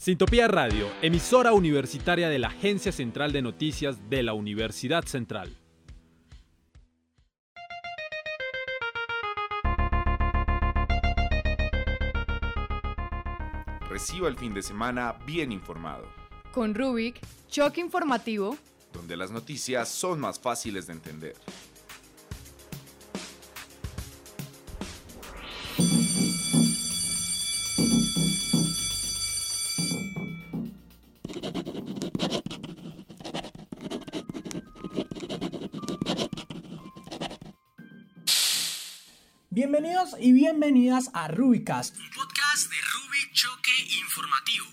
Sintopía Radio, emisora universitaria de la Agencia Central de Noticias de la Universidad Central. Reciba el fin de semana bien informado. Con Rubik, choque informativo, donde las noticias son más fáciles de entender. Y bienvenidas a Rubicast, un podcast de Rubik Choque Informativo.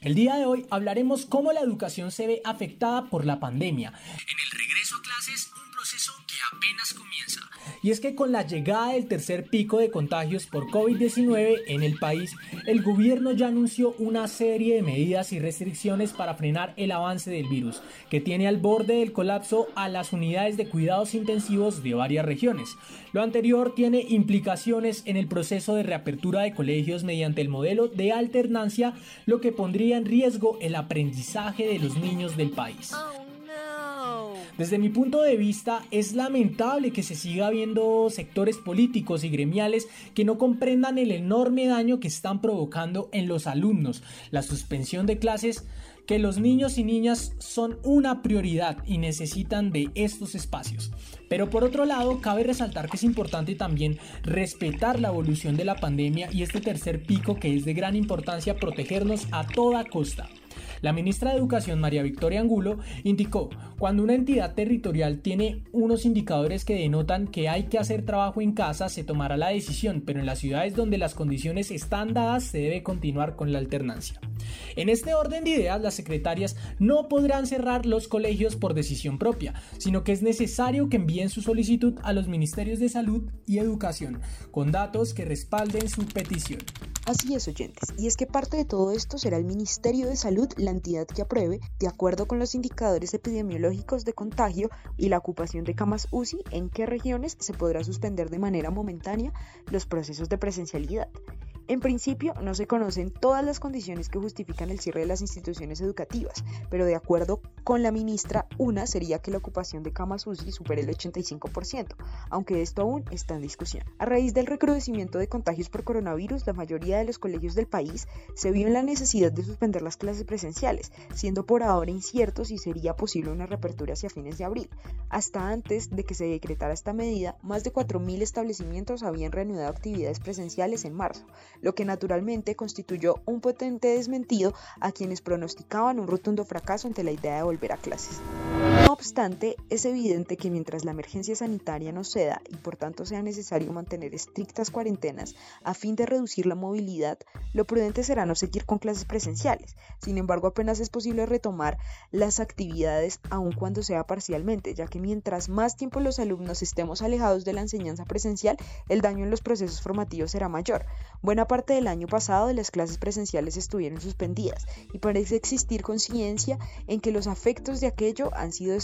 El día de hoy hablaremos cómo la educación se ve afectada por la pandemia. En el regreso a clases, un proceso que apenas comienza. Y es que con la llegada del tercer pico de contagios por COVID-19 en el país, el gobierno ya anunció una serie de medidas y restricciones para frenar el avance del virus, que tiene al borde del colapso a las unidades de cuidados intensivos de varias regiones. Lo anterior tiene implicaciones en el proceso de reapertura de colegios mediante el modelo de alternancia, lo que pondría en riesgo el aprendizaje de los niños del país. Oh, desde mi punto de vista, es lamentable que se siga viendo sectores políticos y gremiales que no comprendan el enorme daño que están provocando en los alumnos. La suspensión de clases que los niños y niñas son una prioridad y necesitan de estos espacios. Pero por otro lado, cabe resaltar que es importante también respetar la evolución de la pandemia y este tercer pico que es de gran importancia protegernos a toda costa. La ministra de Educación, María Victoria Angulo, indicó, cuando una entidad territorial tiene unos indicadores que denotan que hay que hacer trabajo en casa, se tomará la decisión, pero en las ciudades donde las condiciones están dadas se debe continuar con la alternancia. En este orden de ideas, las secretarias no podrán cerrar los colegios por decisión propia, sino que es necesario que envíen su solicitud a los ministerios de Salud y Educación, con datos que respalden su petición. Así es, oyentes, y es que parte de todo esto será el Ministerio de Salud la entidad que apruebe, de acuerdo con los indicadores epidemiológicos de contagio y la ocupación de camas UCI, en qué regiones se podrá suspender de manera momentánea los procesos de presencialidad. En principio, no se conocen todas las condiciones que justifican el cierre de las instituciones educativas, pero de acuerdo con la ministra, una sería que la ocupación de camas UCI supere el 85%, aunque esto aún está en discusión. A raíz del recrudecimiento de contagios por coronavirus, la mayoría de los colegios del país se vio en la necesidad de suspender las clases presenciales, siendo por ahora incierto si sería posible una reapertura hacia fines de abril. Hasta antes de que se decretara esta medida, más de 4.000 establecimientos habían reanudado actividades presenciales en marzo, lo que naturalmente constituyó un potente desmentido a quienes pronosticaban un rotundo fracaso ante la idea de volver a clases. Obstante, es evidente que mientras la emergencia sanitaria no ceda y por tanto sea necesario mantener estrictas cuarentenas a fin de reducir la movilidad, lo prudente será no seguir con clases presenciales. Sin embargo, apenas es posible retomar las actividades aun cuando sea parcialmente, ya que mientras más tiempo los alumnos estemos alejados de la enseñanza presencial, el daño en los procesos formativos será mayor. Buena parte del año pasado las clases presenciales estuvieron suspendidas y parece existir conciencia en que los afectos de aquello han sido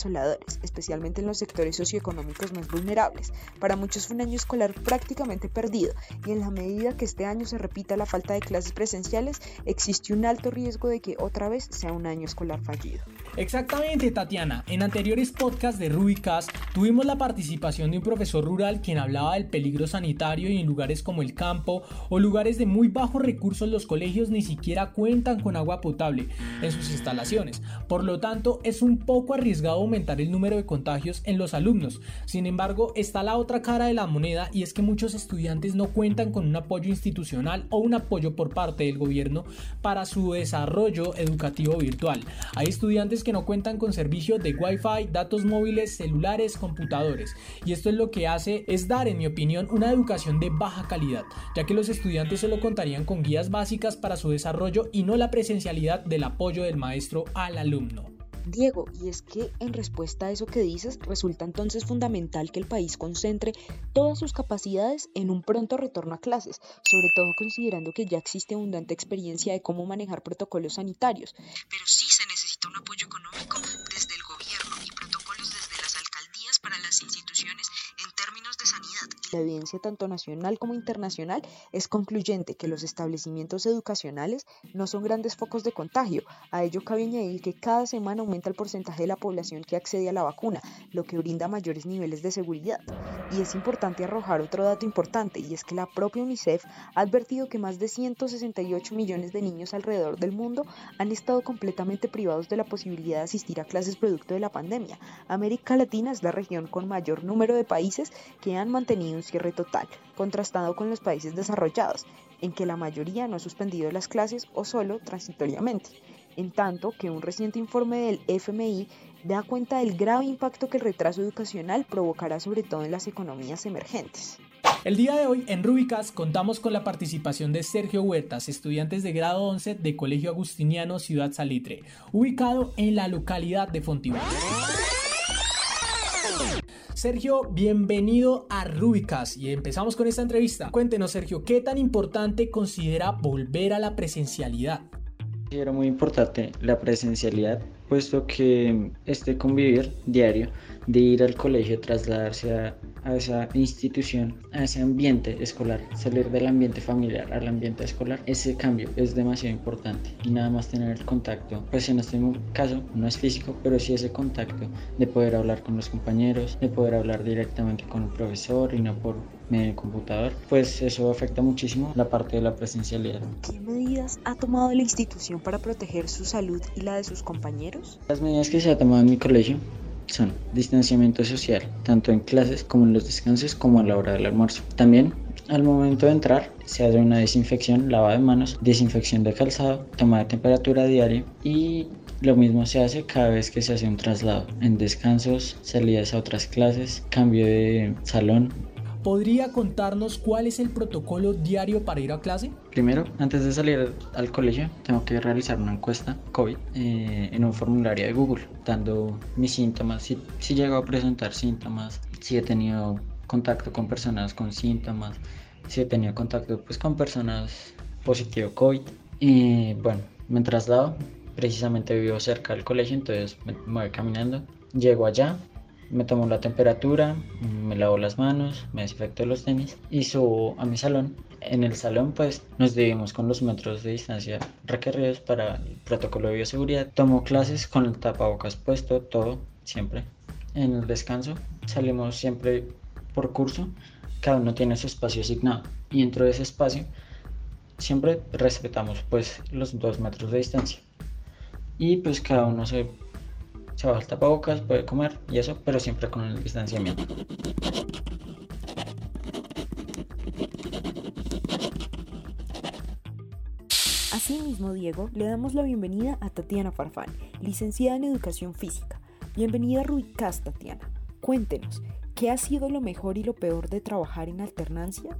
especialmente en los sectores socioeconómicos más vulnerables. Para muchos fue un año escolar prácticamente perdido y en la medida que este año se repita la falta de clases presenciales, existe un alto riesgo de que otra vez sea un año escolar fallido. Exactamente, Tatiana. En anteriores podcasts de Rubicast tuvimos la participación de un profesor rural quien hablaba del peligro sanitario y en lugares como el campo o lugares de muy bajos recursos los colegios ni siquiera cuentan con agua potable en sus instalaciones. Por lo tanto, es un poco arriesgado aumentar el número de contagios en los alumnos. Sin embargo, está la otra cara de la moneda y es que muchos estudiantes no cuentan con un apoyo institucional o un apoyo por parte del gobierno para su desarrollo educativo virtual. Hay estudiantes que no cuentan con servicio de Wi-Fi, datos móviles, celulares, computadores. Y esto es lo que hace es dar, en mi opinión, una educación de baja calidad, ya que los estudiantes solo contarían con guías básicas para su desarrollo y no la presencialidad del apoyo del maestro al alumno. Diego, y es que en respuesta a eso que dices, resulta entonces fundamental que el país concentre todas sus capacidades en un pronto retorno a clases, sobre todo considerando que ya existe abundante experiencia de cómo manejar protocolos sanitarios. Pero sí se necesita un apoyo económico desde el gobierno y protocolos desde las alcaldías para las instituciones términos de sanidad. La evidencia tanto nacional como internacional es concluyente que los establecimientos educacionales no son grandes focos de contagio. A ello cabe añadir que cada semana aumenta el porcentaje de la población que accede a la vacuna, lo que brinda mayores niveles de seguridad. Y es importante arrojar otro dato importante, y es que la propia UNICEF ha advertido que más de 168 millones de niños alrededor del mundo han estado completamente privados de la posibilidad de asistir a clases producto de la pandemia. América Latina es la región con mayor número de países que han mantenido un cierre total, contrastado con los países desarrollados, en que la mayoría no ha suspendido las clases o solo transitoriamente. En tanto que un reciente informe del FMI da cuenta del grave impacto que el retraso educacional provocará sobre todo en las economías emergentes. El día de hoy en Rubicas contamos con la participación de Sergio Huertas, estudiantes de grado 11 de Colegio Agustiniano Ciudad Salitre, ubicado en la localidad de Fontibón. Sergio, bienvenido a Rubicas y empezamos con esta entrevista. Cuéntenos, Sergio, ¿qué tan importante considera volver a la presencialidad? Era muy importante la presencialidad, puesto que este convivir diario de ir al colegio, trasladarse a, esa institución, a ese ambiente escolar, salir del ambiente familiar al ambiente escolar, ese cambio es demasiado importante y nada más tener el contacto, pues en este caso no es físico, pero sí ese contacto de poder hablar con los compañeros, de poder hablar directamente con el profesor y no por medio computador, pues eso afecta muchísimo la parte de la presencialidad. ¿Qué medidas ha tomado la institución para proteger su salud y la de sus compañeros? Las medidas que se ha tomado en mi colegio son distanciamiento social, tanto en clases como en los descansos como a la hora del almuerzo. También al momento de entrar se hace una desinfección, lavado de manos, desinfección de calzado, toma de temperatura diaria y lo mismo se hace cada vez que se hace un traslado, en descansos, salidas a otras clases, cambio de salón, ¿Podría contarnos cuál es el protocolo diario para ir a clase? Primero, antes de salir al colegio, tengo que realizar una encuesta COVID eh, en un formulario de Google, dando mis síntomas, si, si llego a presentar síntomas, si he tenido contacto con personas con síntomas, si he tenido contacto pues, con personas positivo COVID. Y bueno, me traslado, precisamente vivo cerca del colegio, entonces me voy caminando, llego allá, me tomo la temperatura, me lavo las manos, me desinfecto los tenis y subo a mi salón. En el salón pues nos dividimos con los metros de distancia requeridos para el protocolo de bioseguridad. Tomo clases con el tapabocas puesto, todo, siempre. En el descanso salimos siempre por curso, cada uno tiene su espacio asignado y dentro de ese espacio siempre respetamos pues los dos metros de distancia. Y pues cada uno se se baja el tapabocas, puede comer y eso, pero siempre con el distanciamiento. Asimismo, Diego, le damos la bienvenida a Tatiana Farfán, licenciada en Educación Física. Bienvenida a Ruicas, Tatiana. Cuéntenos, ¿qué ha sido lo mejor y lo peor de trabajar en alternancia?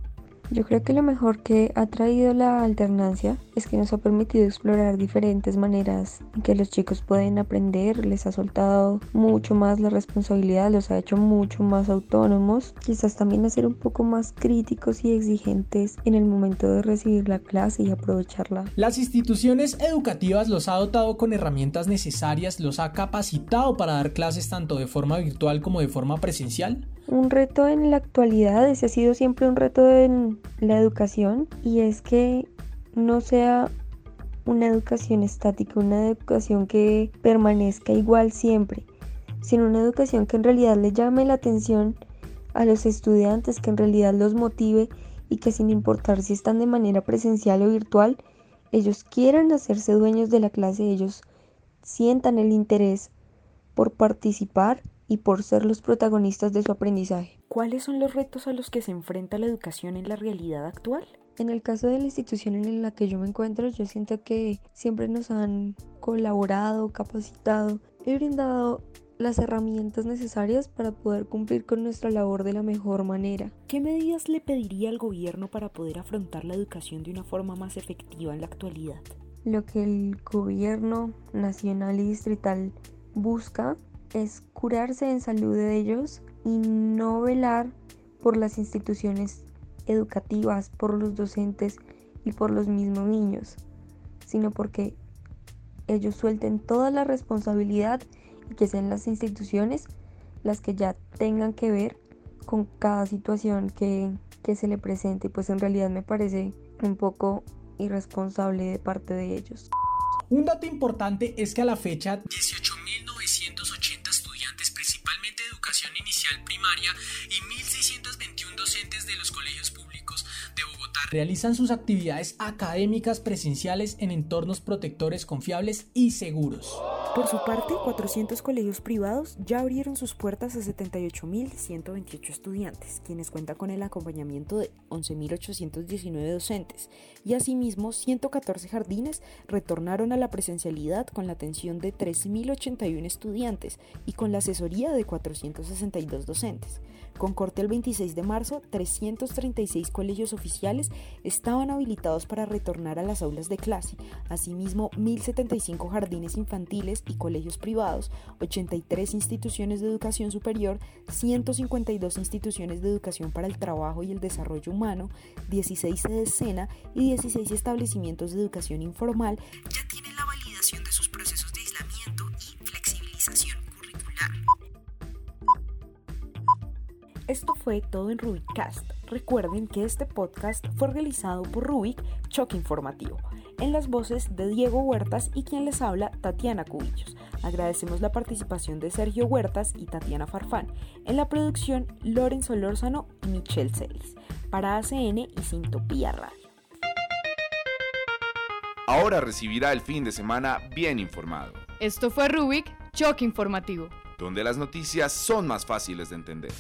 Yo creo que lo mejor que ha traído la alternancia es que nos ha permitido explorar diferentes maneras en que los chicos pueden aprender, les ha soltado mucho más la responsabilidad, los ha hecho mucho más autónomos, quizás también a ser un poco más críticos y exigentes en el momento de recibir la clase y aprovecharla. Las instituciones educativas los ha dotado con herramientas necesarias, los ha capacitado para dar clases tanto de forma virtual como de forma presencial. Un reto en la actualidad, ese ha sido siempre un reto en la educación y es que no sea una educación estática, una educación que permanezca igual siempre, sino una educación que en realidad le llame la atención a los estudiantes, que en realidad los motive y que sin importar si están de manera presencial o virtual, ellos quieran hacerse dueños de la clase, ellos sientan el interés por participar y por ser los protagonistas de su aprendizaje. ¿Cuáles son los retos a los que se enfrenta la educación en la realidad actual? En el caso de la institución en la que yo me encuentro, yo siento que siempre nos han colaborado, capacitado y brindado las herramientas necesarias para poder cumplir con nuestra labor de la mejor manera. ¿Qué medidas le pediría al gobierno para poder afrontar la educación de una forma más efectiva en la actualidad? Lo que el gobierno nacional y distrital busca es curarse en salud de ellos y no velar por las instituciones educativas, por los docentes y por los mismos niños, sino porque ellos suelten toda la responsabilidad y que sean las instituciones las que ya tengan que ver con cada situación que, que se le presente pues en realidad me parece un poco irresponsable de parte de ellos. Un dato importante es que a la fecha 18.980 realizan sus actividades académicas presenciales en entornos protectores confiables y seguros. Por su parte, 400 colegios privados ya abrieron sus puertas a 78.128 estudiantes, quienes cuentan con el acompañamiento de 11.819 docentes, y asimismo 114 jardines retornaron a la presencialidad con la atención de 3.081 estudiantes y con la asesoría de 462 docentes. Con corte el 26 de marzo, 336 colegios oficiales estaban habilitados para retornar a las aulas de clase, asimismo 1.075 jardines infantiles y colegios privados, 83 instituciones de educación superior, 152 instituciones de educación para el trabajo y el desarrollo humano, 16 de escena y 16 establecimientos de educación informal ya tienen la validación de sus procesos de aislamiento y flexibilización curricular. Esto fue todo en Rubicast. Recuerden que este podcast fue realizado por Rubik Choque Informativo, en las voces de Diego Huertas y quien les habla, Tatiana Cubillos. Agradecemos la participación de Sergio Huertas y Tatiana Farfán. En la producción, Lorenzo Lórzano y Michelle Celis. Para ACN y Sintopía Radio. Ahora recibirá el fin de semana bien informado, Esto fue Rubik, Choque Informativo. donde las noticias son más fáciles de entender.